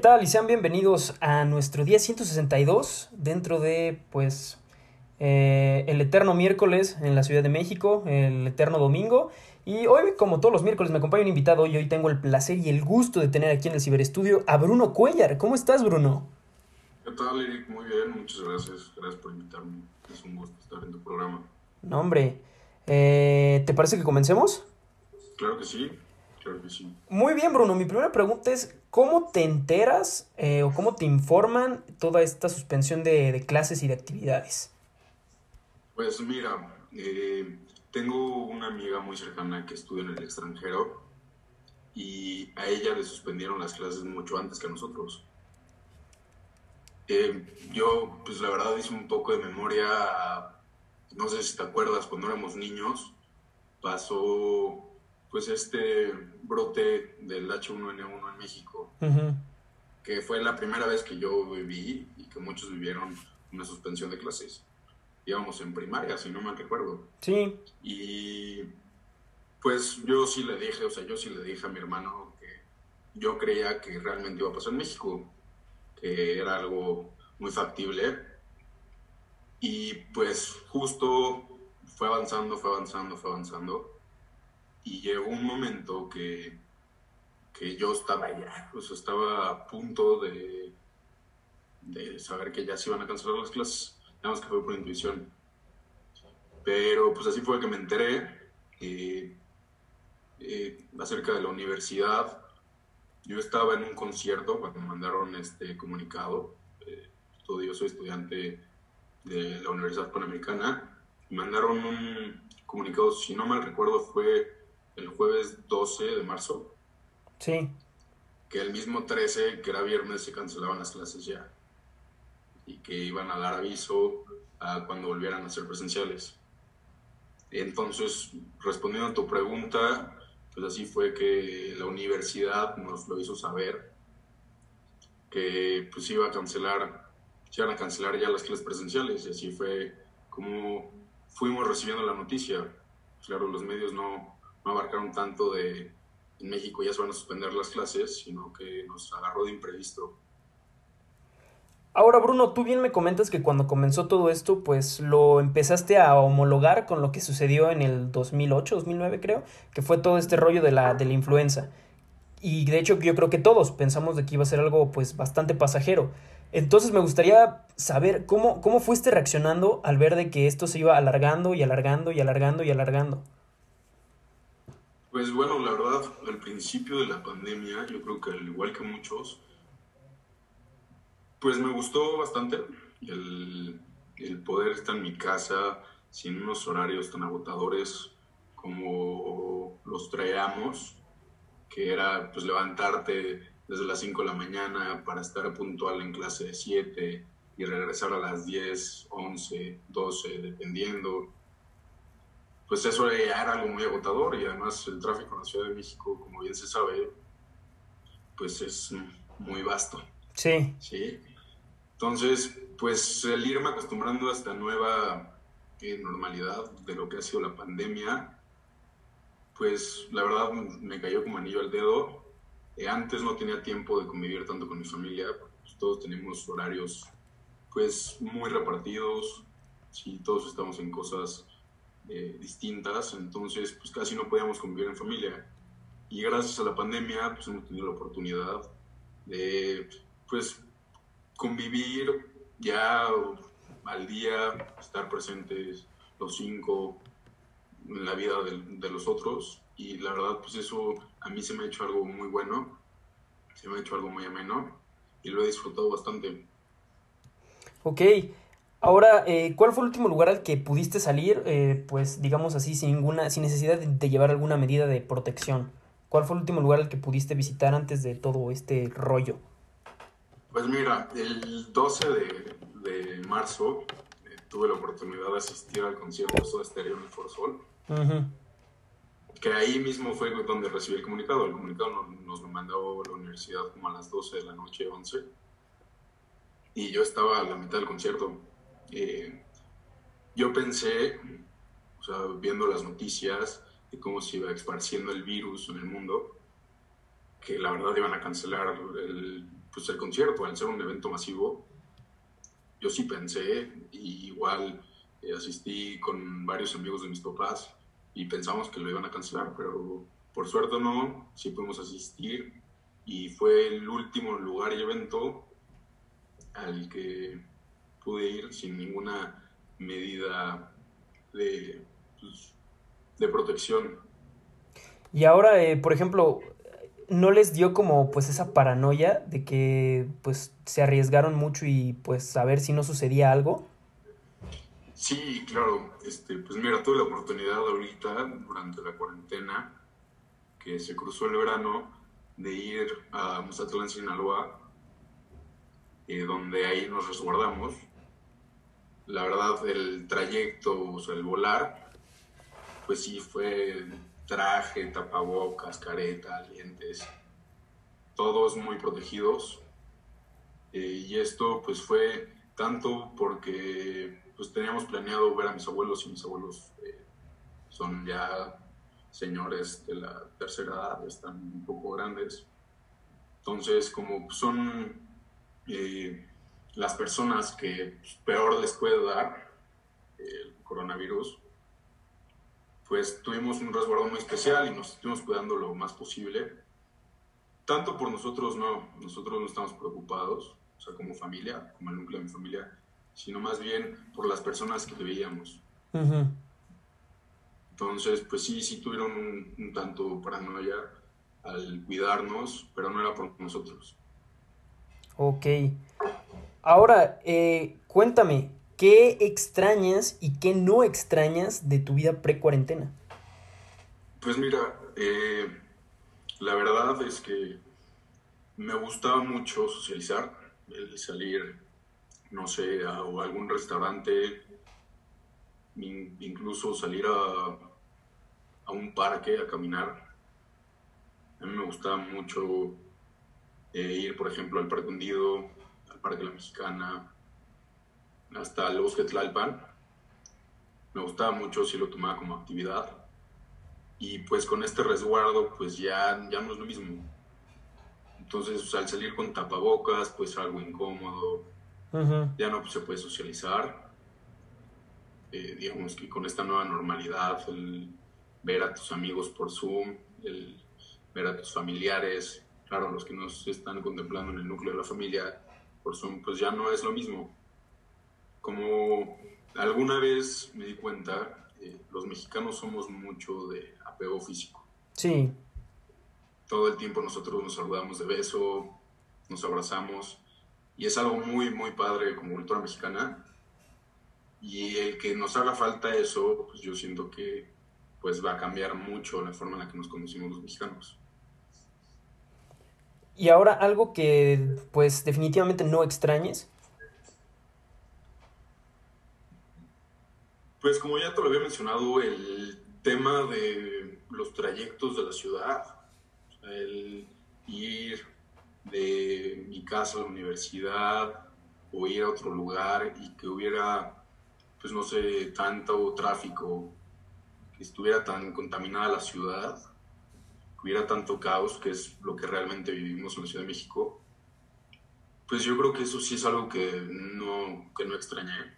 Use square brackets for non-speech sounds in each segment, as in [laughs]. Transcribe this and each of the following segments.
tal? Y sean bienvenidos a nuestro día 162 dentro de, pues, eh, el eterno miércoles en la Ciudad de México, el eterno domingo. Y hoy, como todos los miércoles, me acompaña un invitado y hoy tengo el placer y el gusto de tener aquí en el ciberestudio a Bruno Cuellar. ¿Cómo estás, Bruno? ¿Qué tal, Eric? Muy bien, muchas gracias. Gracias por invitarme. Es un gusto estar en tu programa. No, hombre. Eh, ¿Te parece que comencemos? Claro que sí. Claro que sí. Muy bien, Bruno. Mi primera pregunta es, ¿cómo te enteras eh, o cómo te informan toda esta suspensión de, clases y de actividades? Pues mira, eh, tengo una amiga muy cercana que estudia en el extranjero y a ella le suspendieron las clases mucho antes que a nosotros. Eh, yo, pues la verdad hice un poco de memoria, no sé si te acuerdas, cuando éramos niños, pasó pues este brote del H1N1 en México, Ujú. que fue la primera vez que yo viví y que muchos vivieron una suspensión de clases. Íbamos en primaria, si no mal recuerdo. Sí, Y pues yo sí le dije, o sea, yo sí le dije a mi hermano que yo creía que realmente iba a pasar en México, que era algo muy factible. Y pues justo fue avanzando, fue avanzando, fue avanzando. Y llegó un momento que, que yo estaba ya, o sea, estaba a punto de, de saber que ya se iban a cancelar las clases, nada más que fue por intuición. Pero pues así fue que me enteré eh, eh, acerca de la universidad. Yo estaba en un concierto cuando me mandaron este comunicado. Eh, estudio, soy estudiante de la Universidad Panamericana. Me mandaron un comunicado, si no mal recuerdo, fue el jueves 12 de marzo, sí. que el mismo 13, que era viernes, se cancelaban las clases ya. Y que iban a dar aviso a cuando volvieran a ser presenciales. Entonces, respondiendo a tu pregunta, pues así fue que la universidad nos lo hizo saber que pues iba a cancelar, se iban a cancelar ya las clases presenciales y así fue como fuimos recibiendo la noticia. Claro, los medios no, no abarcaron tanto de en México ya se van a suspender las clases, sino que nos agarró de imprevisto. Ahora, Bruno, tú bien me comentas que cuando comenzó todo esto, pues lo empezaste a homologar con lo que sucedió en el 2008, 2009 creo, que fue todo este rollo de la, de la influenza. Y de hecho yo creo que todos pensamos de que iba a ser algo pues bastante pasajero. Entonces me gustaría saber cómo, cómo fuiste reaccionando al ver de que esto se iba alargando y alargando y alargando y alargando. Pues bueno, la verdad, al principio de la pandemia, yo creo que al igual que muchos, pues me gustó bastante el, poder estar en mi casa sin unos horarios tan agotadores como los traíamos, que era pues levantarte desde las 5 de la mañana para estar puntual en clase de 7 y regresar a las 10, 11, 12, dependiendo. Pues eso era algo muy agotador y además el tráfico en la Ciudad de México, como bien se sabe, pues es muy vasto. Sí, Sí. Entonces, pues el irme acostumbrando a esta nueva eh, normalidad de lo que ha sido la pandemia, pues la verdad me cayó como anillo al dedo. Eh, antes no tenía tiempo de convivir tanto con mi familia, pues todos tenemos horarios pues muy repartidos, sí, todos estamos en cosas eh, distintas, entonces pues casi no podíamos convivir en familia. Y gracias a la pandemia pues hemos tenido la oportunidad de pues convivir ya al día, estar presentes los cinco en la vida de, de, los otros y la verdad pues eso a mí se me ha hecho algo muy bueno, se me ha hecho algo muy ameno y lo he disfrutado bastante. Ok, ahora, eh, ¿cuál fue el último lugar al que pudiste salir, eh, pues digamos así, sin, ninguna, sin necesidad de, de llevar alguna medida de protección? ¿Cuál fue el último lugar al que pudiste visitar antes de todo este rollo? Pues mira, el 12 de, de marzo eh, tuve la oportunidad de asistir al concierto de Soda Stereo en el For Sol, Uh -huh. que ahí mismo fue donde recibí el comunicado. El comunicado nos, nos, lo mandó la universidad como a las 12 de la noche, 11, y yo estaba a la mitad del concierto. Eh, yo pensé, o sea, viendo las noticias de cómo se iba esparciendo el virus en el mundo, que la verdad iban a cancelar el pues el concierto, al ser un evento masivo, yo sí pensé, y igual eh, asistí con varios amigos de mis papás y pensamos que lo iban a cancelar, pero por suerte no, sí pudimos asistir. Y fue el último lugar y evento al que pude ir sin ninguna medida de, pues, de protección. Y ahora, eh, por ejemplo, ¿no les dio como pues esa paranoia de que pues se arriesgaron mucho y pues a ver si no sucedía algo? Sí, claro. Este, pues mira, tuve la oportunidad ahorita, durante la cuarentena, que se cruzó el verano, de ir a Mazatlán, Sinaloa, eh, donde ahí nos resguardamos. La verdad, el trayecto, o sea, el volar, pues sí fue traje, tapabocas, careta, lentes, todos muy protegidos. Eh, y esto pues fue tanto porque pues teníamos planeado ver a mis abuelos y mis abuelos eh, son ya señores de la tercera edad, están un poco grandes. Entonces, como son eh, las personas que pues, peor les puede dar el coronavirus, pues tuvimos un resguardo muy especial y nos estuvimos cuidando lo más posible. Tanto por nosotros no, nosotros no estamos preocupados, o sea, como familia, como el núcleo de mi familia, sino más bien por las personas que veíamos. Entonces, pues sí, sí tuvieron un, un tanto paranoia al cuidarnos, pero no era por nosotros. Ok. Ahora, eh, cuéntame, ¿qué extrañas y qué no extrañas de tu vida pre-cuarentena? Pues mira, eh, la verdad es que me gustaba mucho socializar, el salir, no sé, a, algún restaurante, incluso salir a, a un parque a caminar. A mí me gustaba mucho eh, ir, por ejemplo, al Parque Hundido, Parque La Mexicana, hasta el Bosque Tlalpan. Me gustaba mucho, si lo tomaba como actividad. Y pues con este resguardo, pues ya, ya no es lo mismo. Entonces, al salir con tapabocas, pues algo incómodo. Ya no se puede socializar. Eh, digamos que con esta nueva normalidad, el ver a tus amigos por Zoom, el ver a tus familiares, claro, los que nos están contemplando en el núcleo de la familia por Zoom, pues ya no es lo mismo. Como alguna vez me di cuenta, eh, los mexicanos somos mucho de apego físico. Sí. Todo el tiempo nosotros nos saludamos de beso, nos abrazamos, y es algo muy, muy padre como cultura mexicana. Y el que nos haga falta eso, pues yo siento que pues va a cambiar mucho la forma en la que nos conocimos los mexicanos. Y ahora algo que pues definitivamente no extrañes. Pues como ya te lo había mencionado, el tema de los trayectos de la ciudad, el ir de mi casa a la universidad o ir a otro lugar y que hubiera, pues no sé, tanto tráfico, que estuviera tan contaminada la ciudad, hubiera tanto caos, que es lo que realmente vivimos en la Ciudad de México, pues yo creo que eso sí es algo que no, que no extrañé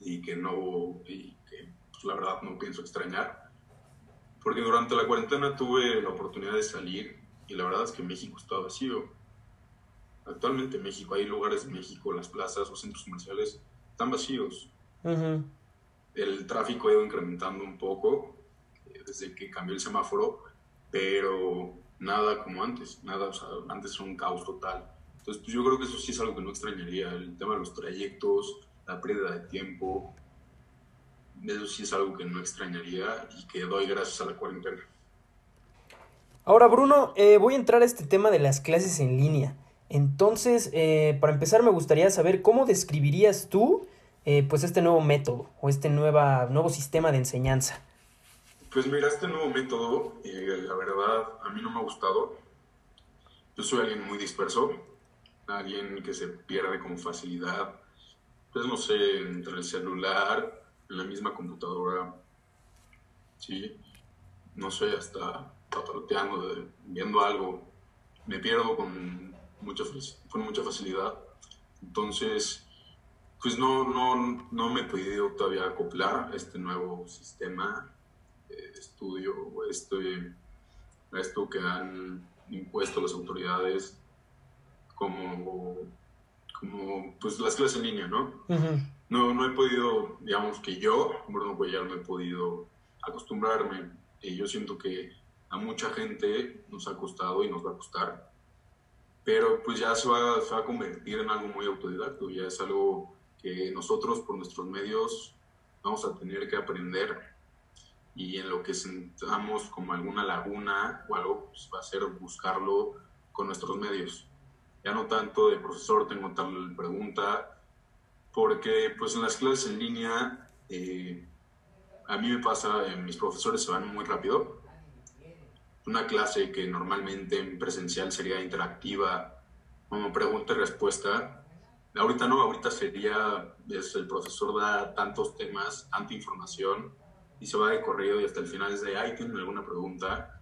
y que no, y que pues, la verdad no pienso extrañar. Porque durante la cuarentena tuve la oportunidad de salir y la verdad es que México está vacío. Actualmente en México hay lugares en México, las plazas o centros comerciales están vacíos. El tráfico ha ido incrementando un poco eh, desde que cambió el semáforo, pero nada como antes, nada, o sea, antes era un caos total. Entonces, pues yo creo que eso sí es algo que no extrañaría, el tema de los trayectos, la pérdida de tiempo, eso sí es algo que no extrañaría y que doy gracias a la cuarentena. Ahora, Bruno, eh, voy a entrar a este tema de las clases en línea. Entonces, eh, para empezar, me gustaría saber cómo describirías tú eh, pues este nuevo método o este nueva, nuevo sistema de enseñanza. Pues mira, este nuevo método, la verdad, a mí no me ha gustado. Yo soy alguien muy disperso, alguien que se pierde con facilidad. Pues no sé, entre el celular, en la misma computadora, sí, no sé, hasta patroteando, viendo algo. Me pierdo con mucha, con mucha facilidad. Entonces, pues no, no, no me he podido todavía acoplar a este nuevo sistema estudio este, a esto que han impuesto las autoridades como, como pues las clases en línea, ¿no? No, no he podido, digamos que yo, Bruno Cuellar, no he podido acostumbrarme. Y yo siento que a mucha gente nos ha costado y nos va a costar. Pero pues ya se va, se va a convertir en algo muy autodidacto, ya es algo que nosotros por nuestros medios vamos a tener que aprender y en lo que sentamos como alguna laguna o algo, pues va a ser buscarlo con nuestros medios. Ya no tanto de profesor, tengo tal pregunta, porque pues en las clases en línea, eh, a mí me pasa, eh, mis profesores se van muy rápido. Una clase que normalmente en presencial sería interactiva, como pregunta y respuesta, ahorita no, ahorita sería, es, el profesor da tantos temas, tanta información, y se va de corrido y hasta el final es de, ay, ¿tienen alguna pregunta?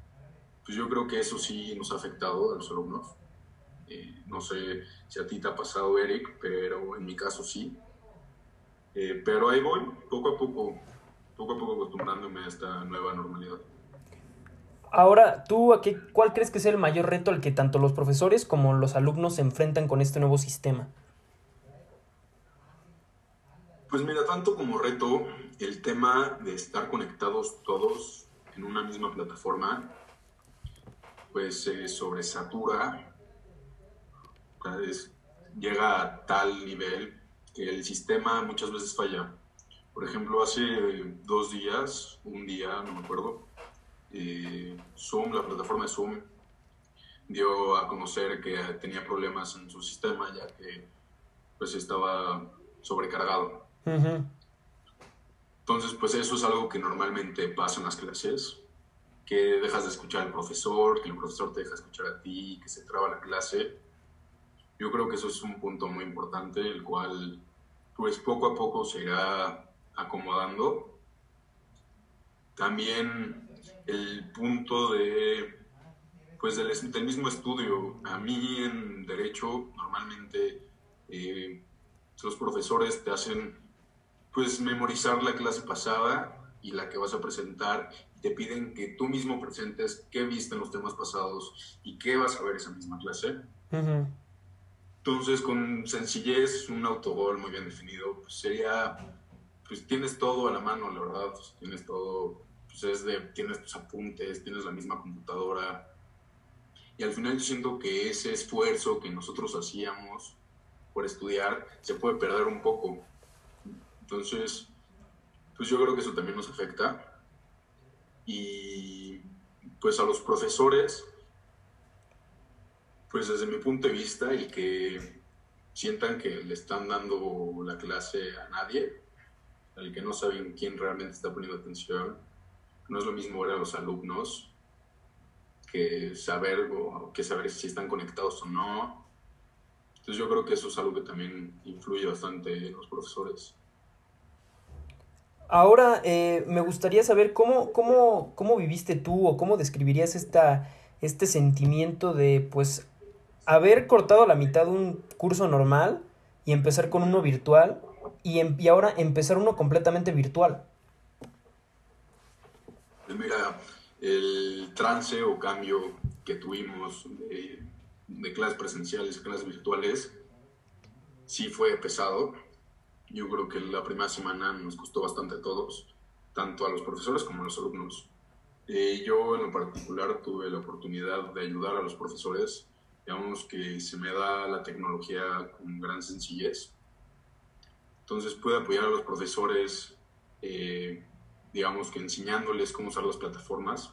Pues yo creo que eso sí nos ha afectado a los alumnos. Eh, no sé si a ti te ha pasado, Eric, pero en mi caso sí. Eh, pero ahí voy, poco a poco, poco a poco acostumbrándome a esta nueva normalidad. Ahora, ¿tú a qué, cuál crees que es el mayor reto al que tanto los profesores como los alumnos se enfrentan con este nuevo sistema? Pues mira, tanto como reto, el tema de estar conectados todos en una misma plataforma, pues se sobresatura, llega a tal nivel que el sistema muchas veces falla. Por ejemplo, hace dos días, un día, no me acuerdo, eh, Zoom, la plataforma de Zoom, dio a conocer que tenía problemas en su sistema ya que pues estaba sobrecargado. Entonces, pues eso es algo que normalmente pasa en las clases, que dejas de escuchar al profesor, que el profesor te deja escuchar a ti, que se traba la clase. Yo creo que eso es un punto muy importante, el cual pues poco a poco se irá acomodando. También el punto de pues del, mismo estudio. A mí en derecho normalmente eh, los profesores te hacen pues memorizar la clase pasada y la que vas a presentar. Te piden que tú mismo presentes qué viste en los temas pasados y qué vas a ver esa misma clase. Entonces, con sencillez, un autogol muy bien definido, pues sería, pues tienes todo a la mano, la verdad, pues, tienes todo, pues es de, tienes tus apuntes, tienes la misma computadora. Y al final yo siento que ese esfuerzo que nosotros hacíamos por estudiar se puede perder un poco. Entonces, pues yo creo que eso también nos afecta. Y pues a los profesores, pues desde mi punto de vista, el que sientan que le están dando la clase a nadie, el que no saben quién realmente está poniendo atención, no es lo mismo ver a los alumnos que saber, o, que saber si están conectados o no. Entonces yo creo que eso es algo que también influye bastante en los profesores. Ahora eh, me gustaría saber cómo, cómo, cómo viviste tú o cómo describirías esta, este sentimiento de pues haber cortado la mitad de un curso normal y empezar con uno virtual y, em, y ahora empezar uno completamente virtual? Pues mira, el trance o cambio que tuvimos de, de clases presenciales a clases virtuales sí fue pesado. Yo creo que la primera semana nos costó bastante a todos, tanto a los profesores como a los alumnos. Eh, yo en lo particular tuve la oportunidad de ayudar a los profesores digamos que se me da la tecnología con gran sencillez. Entonces puedo apoyar a los profesores, eh, digamos que enseñándoles cómo usar las plataformas,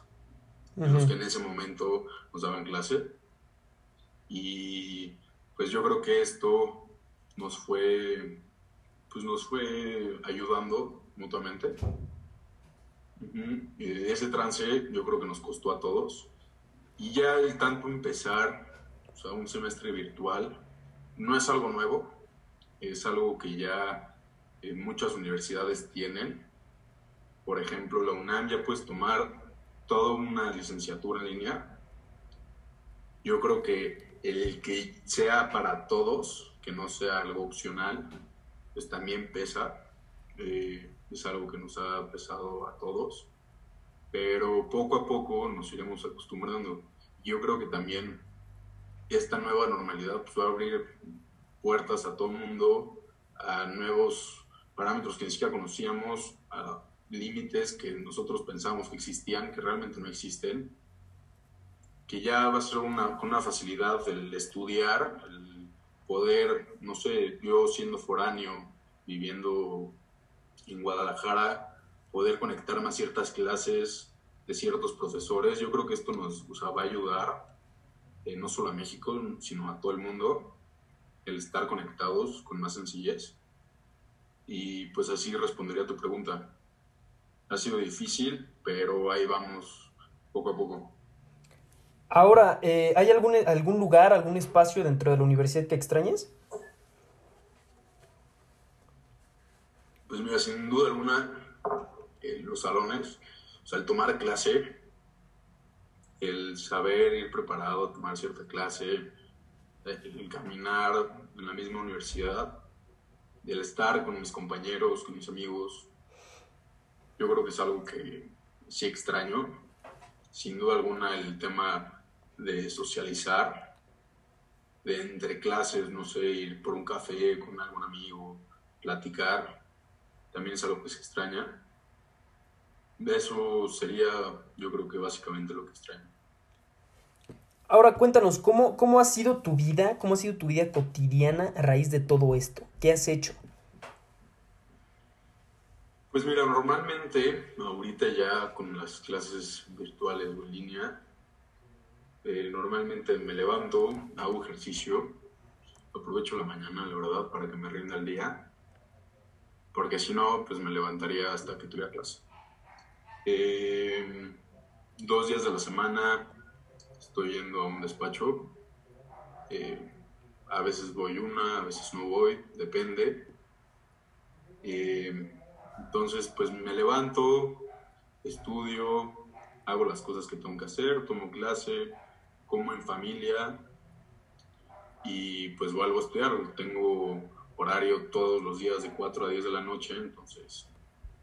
los que en ese momento nos daban clase. Y pues yo creo que esto nos fue, pues nos fue ayudando mutuamente. ese trance yo creo que nos costó a todos. Y ya el tanto empezar o sea, un semestre virtual, no es algo nuevo, es algo que ya eh, muchas universidades tienen. Por ejemplo, la UNAM ya puedes tomar toda una licenciatura en línea. Yo creo que el que sea para todos, que no sea algo opcional, pues también pesa. Eh, es algo que nos ha pesado a todos, pero poco a poco nos iremos acostumbrando. Yo creo que también esta nueva normalidad pues, va a abrir puertas a todo el mundo, a nuevos parámetros que ni siquiera conocíamos, a límites que nosotros pensamos que existían, que realmente no existen, que ya va a ser una, una facilidad el estudiar, el poder, no sé, yo siendo foráneo, viviendo en Guadalajara, poder conectarme a ciertas clases de ciertos profesores, yo creo que esto nos va a ayudar, eh, no solo a México, sino a todo el mundo, el estar conectados con más sencillez. Y pues así respondería a tu pregunta. Ha sido difícil, pero ahí vamos poco a poco. Ahora, eh, ¿hay algún, algún lugar, algún espacio dentro de la universidad que extrañes? Pues mira, sin duda alguna, los salones, o sea, el tomar clase, el saber ir preparado a tomar cierta clase, el caminar en la misma universidad, el estar con mis compañeros, con mis amigos, yo creo que es algo que sí extraño. Sin duda alguna el tema de socializar, de entre clases, no sé, ir por un café con algún amigo, platicar, también es algo que se extraña. Eso sería, yo creo que básicamente lo que extraño. Ahora cuéntanos, ¿cómo, ¿cómo ha sido tu vida? ¿Cómo ha sido tu vida cotidiana a raíz de todo esto? ¿Qué has hecho? Pues mira, normalmente, ahorita ya con las clases virtuales o en línea, eh, normalmente me levanto, hago ejercicio, aprovecho la mañana, la verdad, para que me rinda el día, porque si no, pues me levantaría hasta que tuviera clase. Eh, dos días de la semana estoy yendo a un despacho, eh, a veces voy una, a veces no voy, depende. Entonces, pues me levanto, estudio, hago las cosas que tengo que hacer, tomo clase, como en familia y pues vuelvo a estudiar. Tengo horario todos los días de 4 a 10 de la noche, entonces,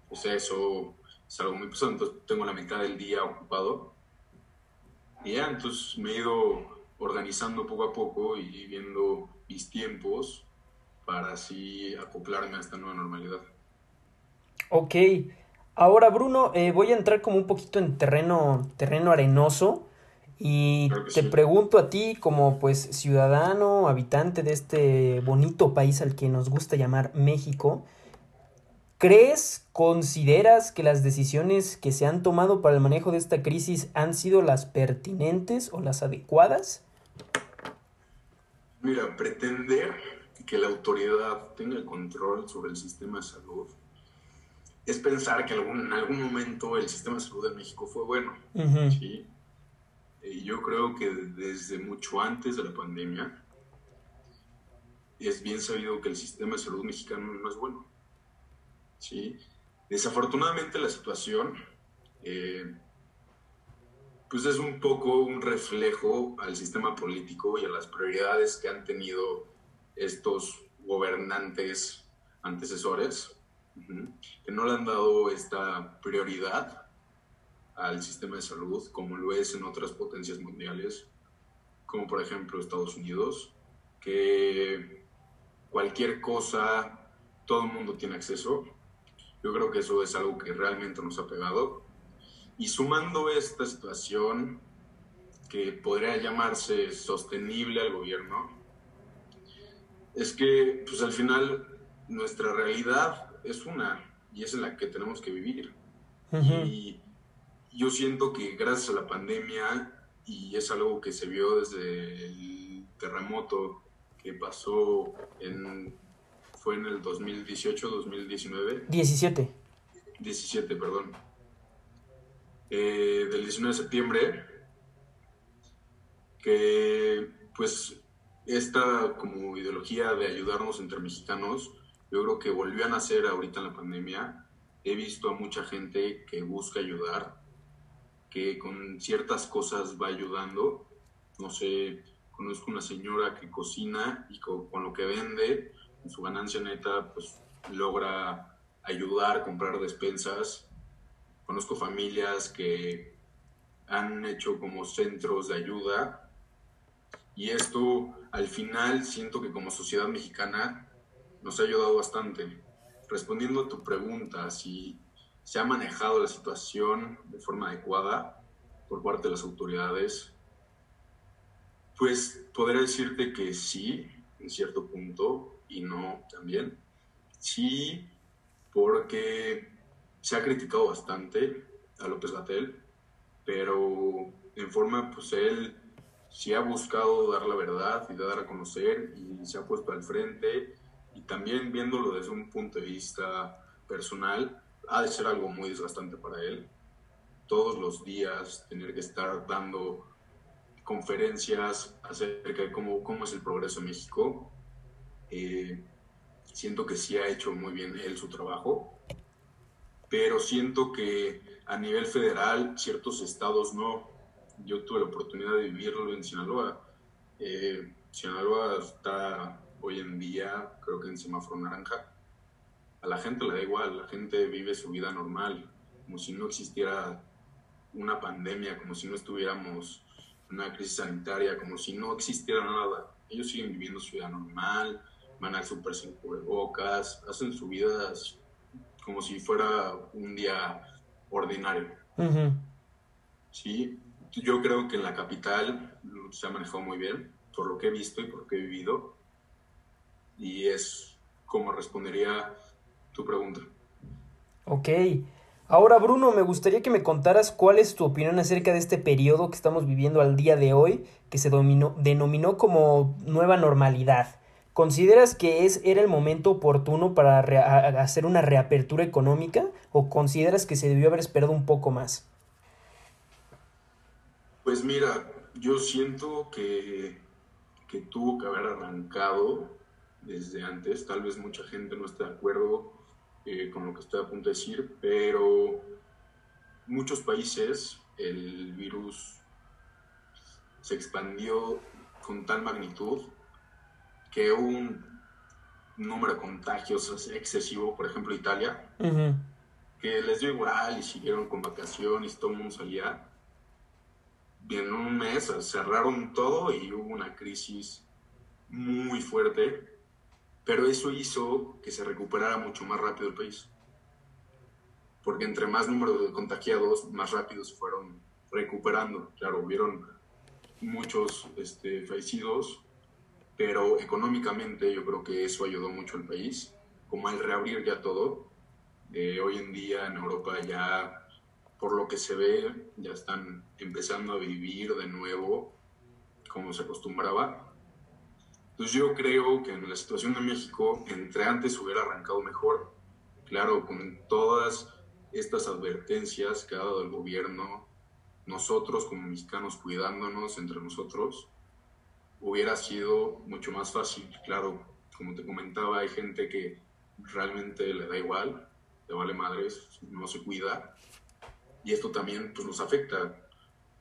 pues eso es algo muy pesado. Entonces, tengo la mitad del día ocupado. Y ya, entonces me he ido organizando poco a poco y viendo mis tiempos para así acoplarme a esta nueva normalidad. Ok. Ahora, Bruno, eh, voy a entrar como un poquito en terreno, terreno arenoso. Y te pregunto a ti, como pues ciudadano, habitante de este bonito país al que nos gusta llamar México, ¿crees, consideras que las decisiones que se han tomado para el manejo de esta crisis han sido las pertinentes o las adecuadas? Mira, pretender que la autoridad tenga control sobre el sistema de salud es pensar que algún, en algún momento el sistema de salud de México fue bueno. ¿sí? Y yo creo que desde mucho antes de la pandemia es bien sabido que el sistema de salud mexicano no es bueno. ¿sí? Desafortunadamente la situación eh, pues es un poco un reflejo al sistema político y a las prioridades que han tenido estos gobernantes antecesores que no le han dado esta prioridad al sistema de salud como lo es en otras potencias mundiales, como por ejemplo Estados Unidos, que cualquier cosa, todo el mundo tiene acceso. Yo creo que eso es algo que realmente nos ha pegado. Y sumando esta situación que podría llamarse sostenible al gobierno, es que pues al final nuestra realidad es una y es en la que tenemos que vivir. Y yo siento que gracias a la pandemia, y es algo que se vio desde el terremoto que pasó en, fue en el 2018, 2019. 17. 17, perdón. Eh, del 19 de septiembre, que pues esta como ideología de ayudarnos entre mexicanos yo creo que volvió a nacer ahorita en la pandemia. He visto a mucha gente que busca ayudar, que con ciertas cosas va ayudando, no sé, conozco una señora que cocina y con, lo que vende, con su ganancia neta, pues logra ayudar, comprar despensas. Conozco familias que han hecho como centros de ayuda y esto al final siento que como sociedad mexicana nos ha ayudado bastante. Respondiendo a tu pregunta, si se ha manejado la situación de forma adecuada por parte de las autoridades, pues podría decirte que sí, en cierto punto, y no también. Sí, porque se ha criticado bastante a López Gatel, pero en forma, pues él sí ha buscado dar la verdad y dar a conocer y se ha puesto al frente y también viéndolo desde un punto de vista personal, ha de ser algo muy desgastante para él. Todos los días tener que estar dando conferencias acerca de cómo, cómo es el progreso en México. Eh, siento que sí ha hecho muy bien él su trabajo, pero siento que a nivel federal ciertos estados no. Yo tuve la oportunidad de vivirlo en Sinaloa. Eh, Sinaloa está hoy en día, creo que en semáforo naranja. A la gente le da igual, la gente vive su vida normal, como si no existiera una pandemia, como si no estuviéramos en una crisis sanitaria, como si no existiera nada. Ellos siguen viviendo su vida normal, van al súper sin cubrebocas, hacen su vida como si fuera un día ordinario. Sí, yo creo que en la capital se ha manejado muy bien, por lo que he visto y por lo que he vivido y es como respondería tu pregunta. Ok. Ahora, Bruno, me gustaría que me contaras cuál es tu opinión acerca de este periodo que estamos viviendo al día de hoy, que se dominó, denominó como nueva normalidad. ¿Consideras que es, era el momento oportuno para hacer una reapertura económica o consideras que se debió haber esperado un poco más? Pues mira, yo siento que, que tuvo que haber arrancado desde antes. Tal vez mucha gente no esté de acuerdo eh, con lo que estoy a punto de decir, pero muchos países el virus se expandió con tal magnitud que un número de contagios excesivo, por ejemplo Italia, que les dio igual y siguieron con vacaciones, todo el mundo salía. Y en un mes cerraron todo y hubo una crisis muy fuerte pero eso hizo que se recuperara mucho más rápido el país. Porque entre más número de contagiados, más rápido se fueron recuperando. Claro, hubieron muchos este, fallecidos, pero económicamente yo creo que eso ayudó mucho al país. Como al reabrir ya todo, eh, hoy en día en Europa ya, por lo que se ve, ya están empezando a vivir de nuevo como se acostumbraba entonces yo creo que en la situación de México, entre antes hubiera arrancado mejor. Claro, con todas estas advertencias que ha dado el gobierno, nosotros como mexicanos cuidándonos entre nosotros, hubiera sido mucho más fácil. Claro, como te comentaba, hay gente que realmente le da igual, le vale madres, no se cuida. Y esto también pues, nos afecta.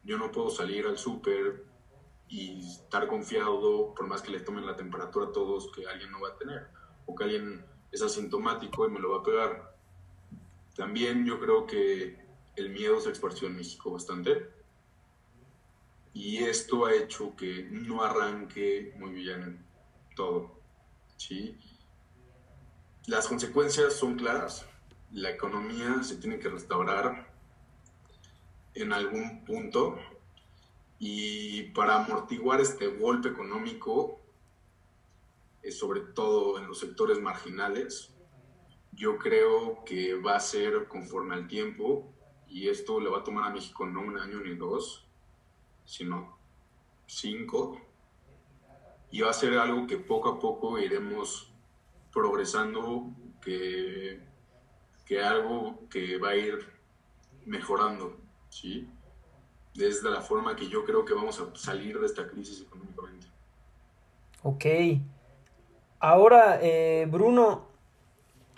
Yo no puedo salir al súper y estar confiado, por más que le tomen la temperatura a todos, que alguien no va a tener, o que alguien es asintomático y me lo va a pegar. También yo creo que el miedo se esparció en México bastante, y esto ha hecho que no arranque muy bien todo. ¿sí? Las consecuencias son claras. La economía se tiene que restaurar en algún punto y para amortiguar este golpe económico, eh, sobre todo en los sectores marginales, yo creo que va a ser conforme al tiempo y esto le va a tomar a México no un año ni dos, sino cinco. Y va a ser algo que poco a poco iremos progresando, que, que algo que va a ir mejorando, ¿sí? Desde la forma que yo creo que vamos a salir de esta crisis económicamente. Ok. Ahora, eh, Bruno,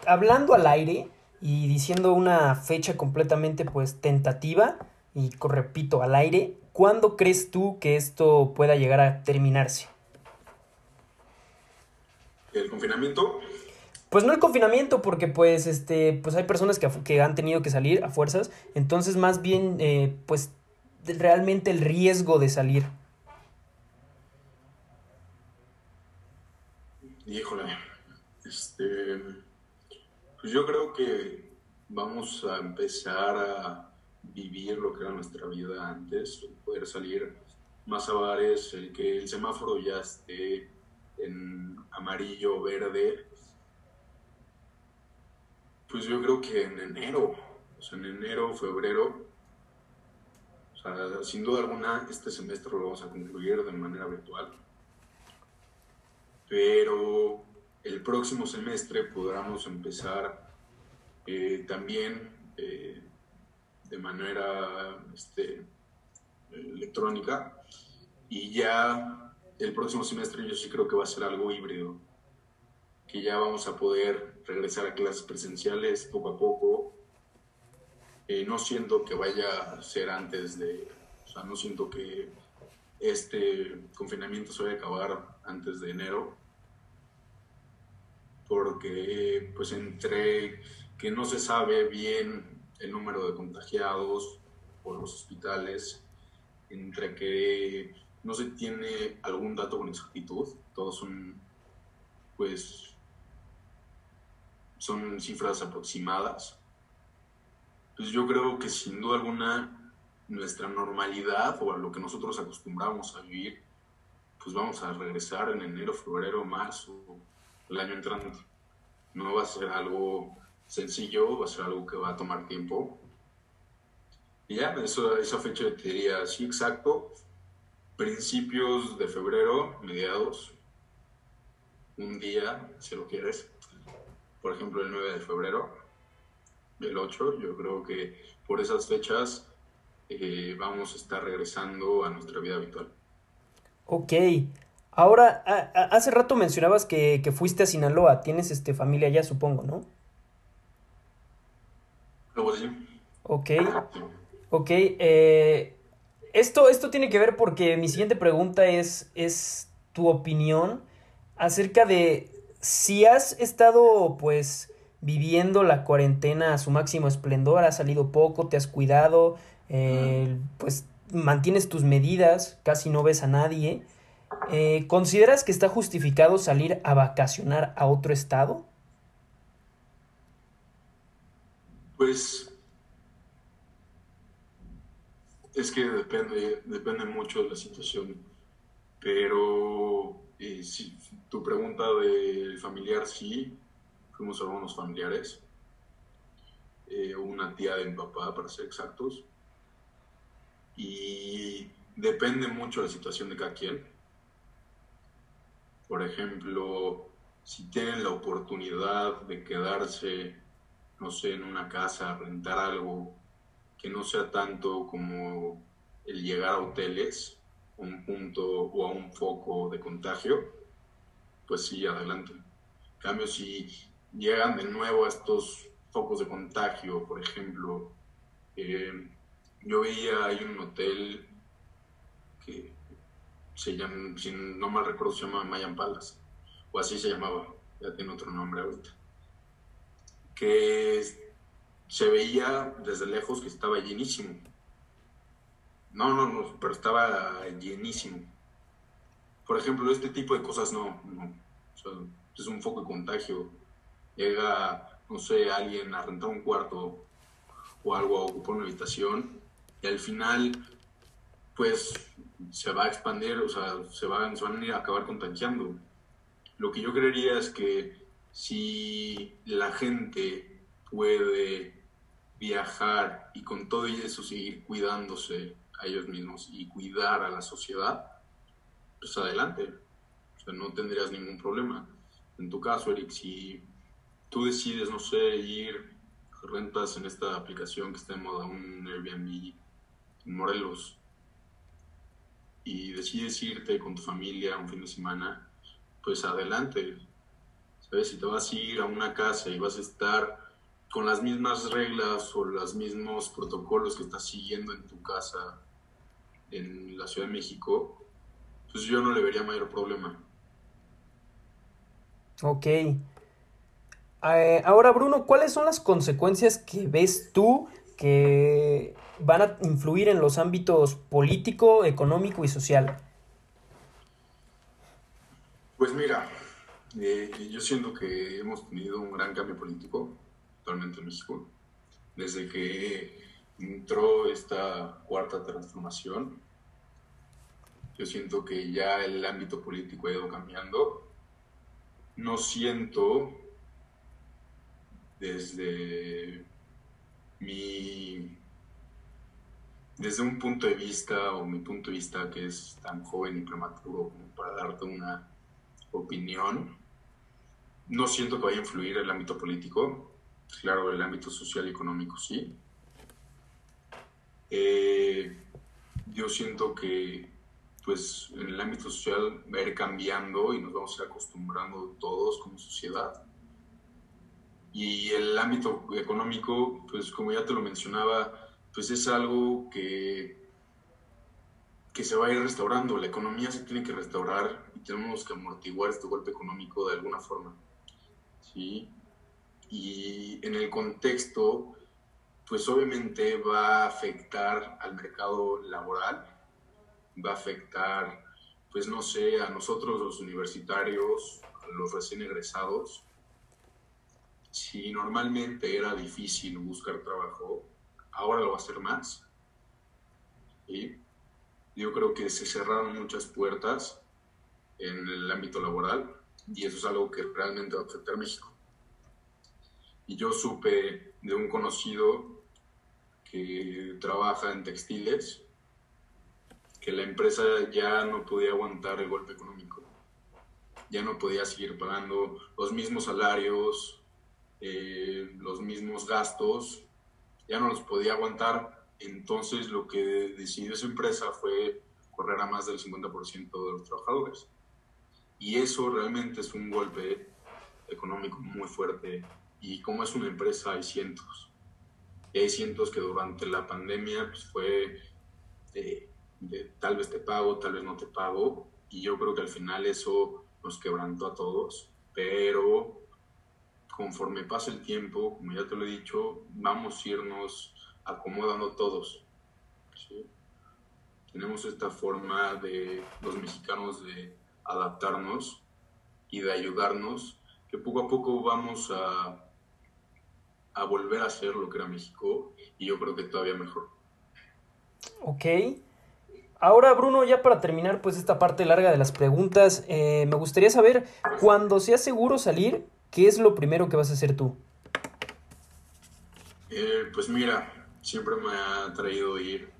hablando al aire y diciendo una fecha completamente pues tentativa, y repito, al aire, ¿cuándo crees tú que esto pueda llegar a terminarse? ¿El confinamiento? Pues no el confinamiento, porque pues este, pues hay personas que, que han tenido que salir a fuerzas, entonces más bien, eh, pues realmente el riesgo de salir. Híjole, este, pues yo creo que vamos a empezar a vivir lo que era nuestra vida antes, poder salir más a bares, el que el semáforo ya esté en amarillo verde, pues yo creo que en enero, o en enero, febrero, sin duda alguna este semestre lo vamos a concluir de manera virtual, pero el próximo semestre podremos empezar eh, también eh, de manera este, electrónica y ya el próximo semestre yo sí creo que va a ser algo híbrido, que ya vamos a poder regresar a clases presenciales poco a poco. No siento que vaya a ser antes de, o sea, no siento que este confinamiento se vaya a acabar antes de enero, porque pues entre que no se sabe bien el número de contagiados por los hospitales, entre que no se tiene algún dato con exactitud, todos son, pues, son cifras aproximadas. Pues yo creo que sin duda alguna nuestra normalidad o a lo que nosotros acostumbramos a vivir, pues vamos a regresar en enero, febrero, marzo, el año entrante. No va a ser algo sencillo, va a ser algo que va a tomar tiempo. Y ya, eso, esa fecha te diría así exacto, principios de febrero, mediados, un día, si lo quieres, por ejemplo el 9 de febrero, el 8, yo creo que por esas fechas eh, vamos a estar regresando a nuestra vida habitual. Ok, ahora, hace rato mencionabas que, que, fuiste a Sinaloa, tienes este, familia allá, supongo, ¿no? Ok. Ok. Eh, esto, esto tiene que ver porque mi siguiente pregunta es, es tu opinión acerca de si has estado pues viviendo la cuarentena a su máximo esplendor, has salido poco, te has cuidado, eh, pues mantienes tus medidas, casi no ves a nadie. Eh, ¿Consideras que está justificado salir a vacacionar a otro estado? Pues es que depende, depende mucho de la situación, pero eh, si, tu pregunta de familiar, sí, fuimos algunos familiares, eh, una tía de mi papá, para ser exactos, y depende mucho de la situación de cada quien. Por ejemplo, si tienen la oportunidad de quedarse no sé, en una casa, rentar algo que no sea tanto como el llegar a hoteles, un punto o a un foco de contagio, pues sí, adelante. En cambio, si llegan de nuevo a estos focos de contagio, por ejemplo, eh, yo veía, hay un hotel que se llama, si no mal recuerdo, se llama Mayan Palace, o así se llamaba, ya tiene otro nombre ahorita que se veía desde lejos que estaba llenísimo. No, no, no, pero estaba llenísimo. Por ejemplo, este tipo de cosas no, no. es un foco de contagio. Llega, no sé, alguien a rentar un cuarto o algo a ocupar una habitación y al final, pues, se va a expandir, o sea, se van, se van a ir a acabar contagiando. Lo que yo creería es que si la gente puede viajar y con todo eso seguir cuidándose a ellos mismos y cuidar a la sociedad, pues adelante. No tendrías ningún problema. En tu caso, Eric, si tú decides, no sé, ir, rentas en esta aplicación que está en moda, un Airbnb en Morelos, y decides irte con tu familia un fin de semana, pues adelante. Si te vas a ir a una casa y vas a estar con las mismas reglas o los mismos protocolos que estás siguiendo en tu casa en la Ciudad de México, pues yo no le vería mayor problema. Ok. Eh, ahora, Bruno, ¿cuáles son las consecuencias que ves tú que van a influir en los ámbitos político, económico y social? Pues mira, eh, yo siento que hemos tenido un gran cambio político, actualmente en México, desde que entró esta cuarta transformación. Yo siento que ya el ámbito político ha ido cambiando. No siento desde mi desde un punto de vista o mi punto de vista que es tan joven y prematuro como para darte una opinión, no siento que vaya a influir el ámbito político, claro, el ámbito social y económico sí. Eh, yo siento que pues en el ámbito social va a ir cambiando y nos vamos a ir acostumbrando todos como sociedad. Y el ámbito económico, pues como ya te lo mencionaba, pues es algo que, que se va a ir restaurando. La economía se tiene que restaurar y tenemos que amortiguar este golpe económico de alguna forma. ¿sí? Y en el contexto, pues obviamente va a afectar al mercado laboral, va a afectar, pues no sé, a nosotros los universitarios, a los recién egresados. Si normalmente era difícil buscar trabajo, ahora lo va a ser más. Y yo creo que se cerraron muchas puertas en el ámbito laboral y eso es algo que realmente va a afectar a México. Y yo supe de un conocido que trabaja en textiles que la empresa ya no podía aguantar el golpe económico, ya no podía seguir pagando los mismos salarios, eh, los mismos gastos ya no los podía aguantar. Entonces lo que decidió esa empresa fue correr a más del 50% de los trabajadores. Y eso realmente es un golpe económico muy fuerte. Y como es una empresa, hay cientos. Y hay cientos que durante la pandemia pues, fue de, tal vez te pago, tal vez no te pago. Y yo creo que al final eso nos quebrantó a todos. Pero conforme pasa el tiempo, como ya te lo he dicho, vamos a irnos acomodando todos. Tenemos esta forma de los mexicanos de adaptarnos y de ayudarnos, que poco a poco vamos a, a volver a ser lo que era México y yo creo que todavía mejor. Ok. Ahora, Bruno, ya para terminar pues esta parte larga de las preguntas, eh, me gustaría saber, cuando sea seguro salir, ¿qué es lo primero que vas a hacer tú? Eh, pues mira, siempre me ha traído ir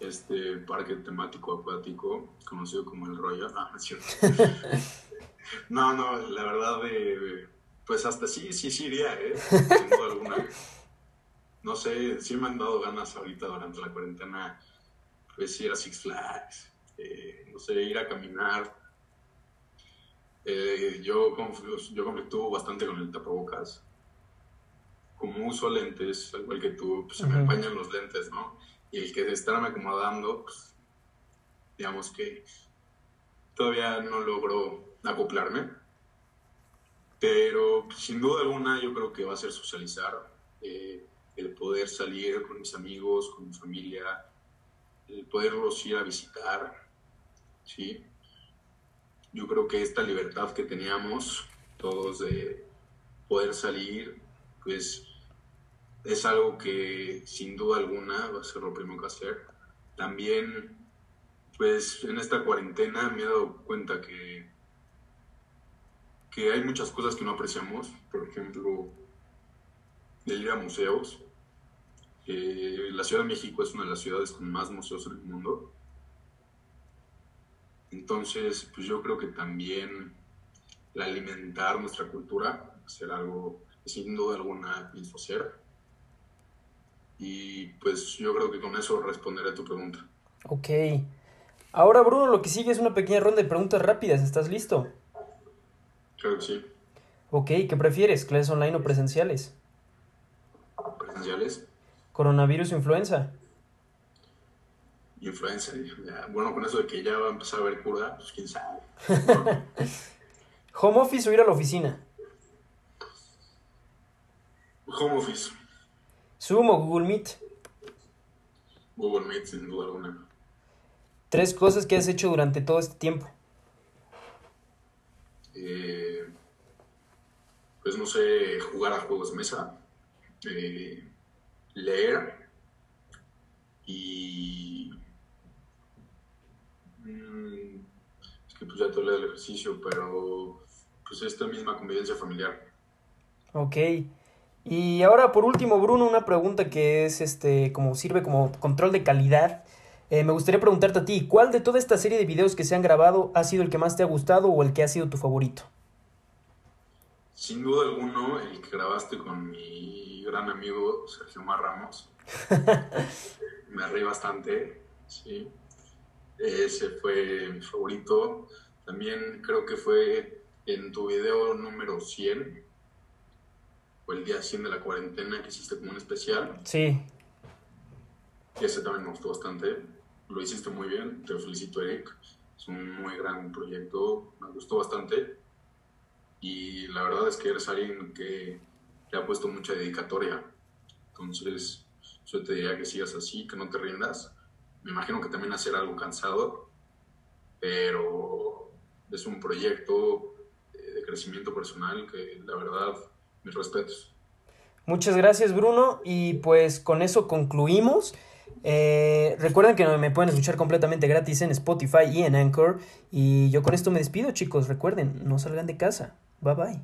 este parque temático acuático conocido como el Royal. Ah, [laughs] no, no, la verdad, de, pues hasta sí, sí, sí iría, ¿eh? Sin duda alguna. No sé, sí me han dado ganas ahorita durante la cuarentena, pues ir a Six Flags, eh, no sé, ir a caminar, eh, yo, yo conflictúo bastante con el tapabocas. Como uso lentes, al igual que tú, pues, se me empañan los lentes, ¿no? Y el que de estarme acomodando, pues, digamos que todavía no logro acoplarme. Pero pues, sin duda alguna yo creo que va a ser socializar, eh, el poder salir con mis amigos, con mi familia, el poderlos ir a visitar, ¿sí? Yo creo que esta libertad que teníamos todos de poder salir, pues es algo que sin duda alguna va a ser lo primero que hacer. También, pues en esta cuarentena me he dado cuenta que, que hay muchas cosas que no apreciamos, por ejemplo, el ir a museos. Eh, la Ciudad de México es una de las ciudades con más museos en el mundo entonces, pues yo creo que también el alimentar nuestra cultura ser algo que sin duda alguna pienso hacer. Y pues yo creo que con eso responderé a tu pregunta. Ok. Ahora, Bruno, lo que sigue es una pequeña ronda de preguntas rápidas. ¿Estás listo? Creo que sí. Ok, ¿qué prefieres? ¿Clases online o presenciales? Presenciales. ¿Coronavirus o influenza? Influencer. Bueno, con eso de que ya va a empezar a ver cura, pues quién sabe. [laughs] ¿Home office o ir a la oficina? Home office. ¿Zoom o Google Meet? Google Meet, sin duda alguna. Tres cosas que has hecho durante todo este tiempo. Eh, pues no sé, jugar a juegos de mesa, eh, leer y... Mm, es que pues ya te hablé del ejercicio, pero pues esta misma convivencia familiar. Ok. Y ahora por último, Bruno, una pregunta que es este, como sirve como control de calidad. Eh, me gustaría preguntarte a ti, ¿cuál de toda esta serie de videos que se han grabado ha sido el que más te ha gustado o el que ha sido tu favorito? Sin duda alguno, el que grabaste con mi gran amigo Sergio Mar Ramos. [laughs] me reí bastante, sí. Ese fue mi favorito. También creo que fue en tu video número 100, o el día 100 de la cuarentena que hiciste como un especial. Sí. Y ese también me gustó bastante. Lo hiciste muy bien, te felicito Eric. Es un muy gran proyecto, me gustó bastante. Y la verdad es que eres alguien que le ha puesto mucha dedicatoria. Entonces, yo te diría que sigas así, que no te rindas. Me imagino que también hacer algo cansado, pero es un proyecto de crecimiento personal que la verdad mis respetos. Muchas gracias Bruno y pues con eso concluimos. Eh, recuerden que me pueden escuchar completamente gratis en Spotify y en Anchor. Y yo con esto me despido chicos. Recuerden, no salgan de casa. Bye bye.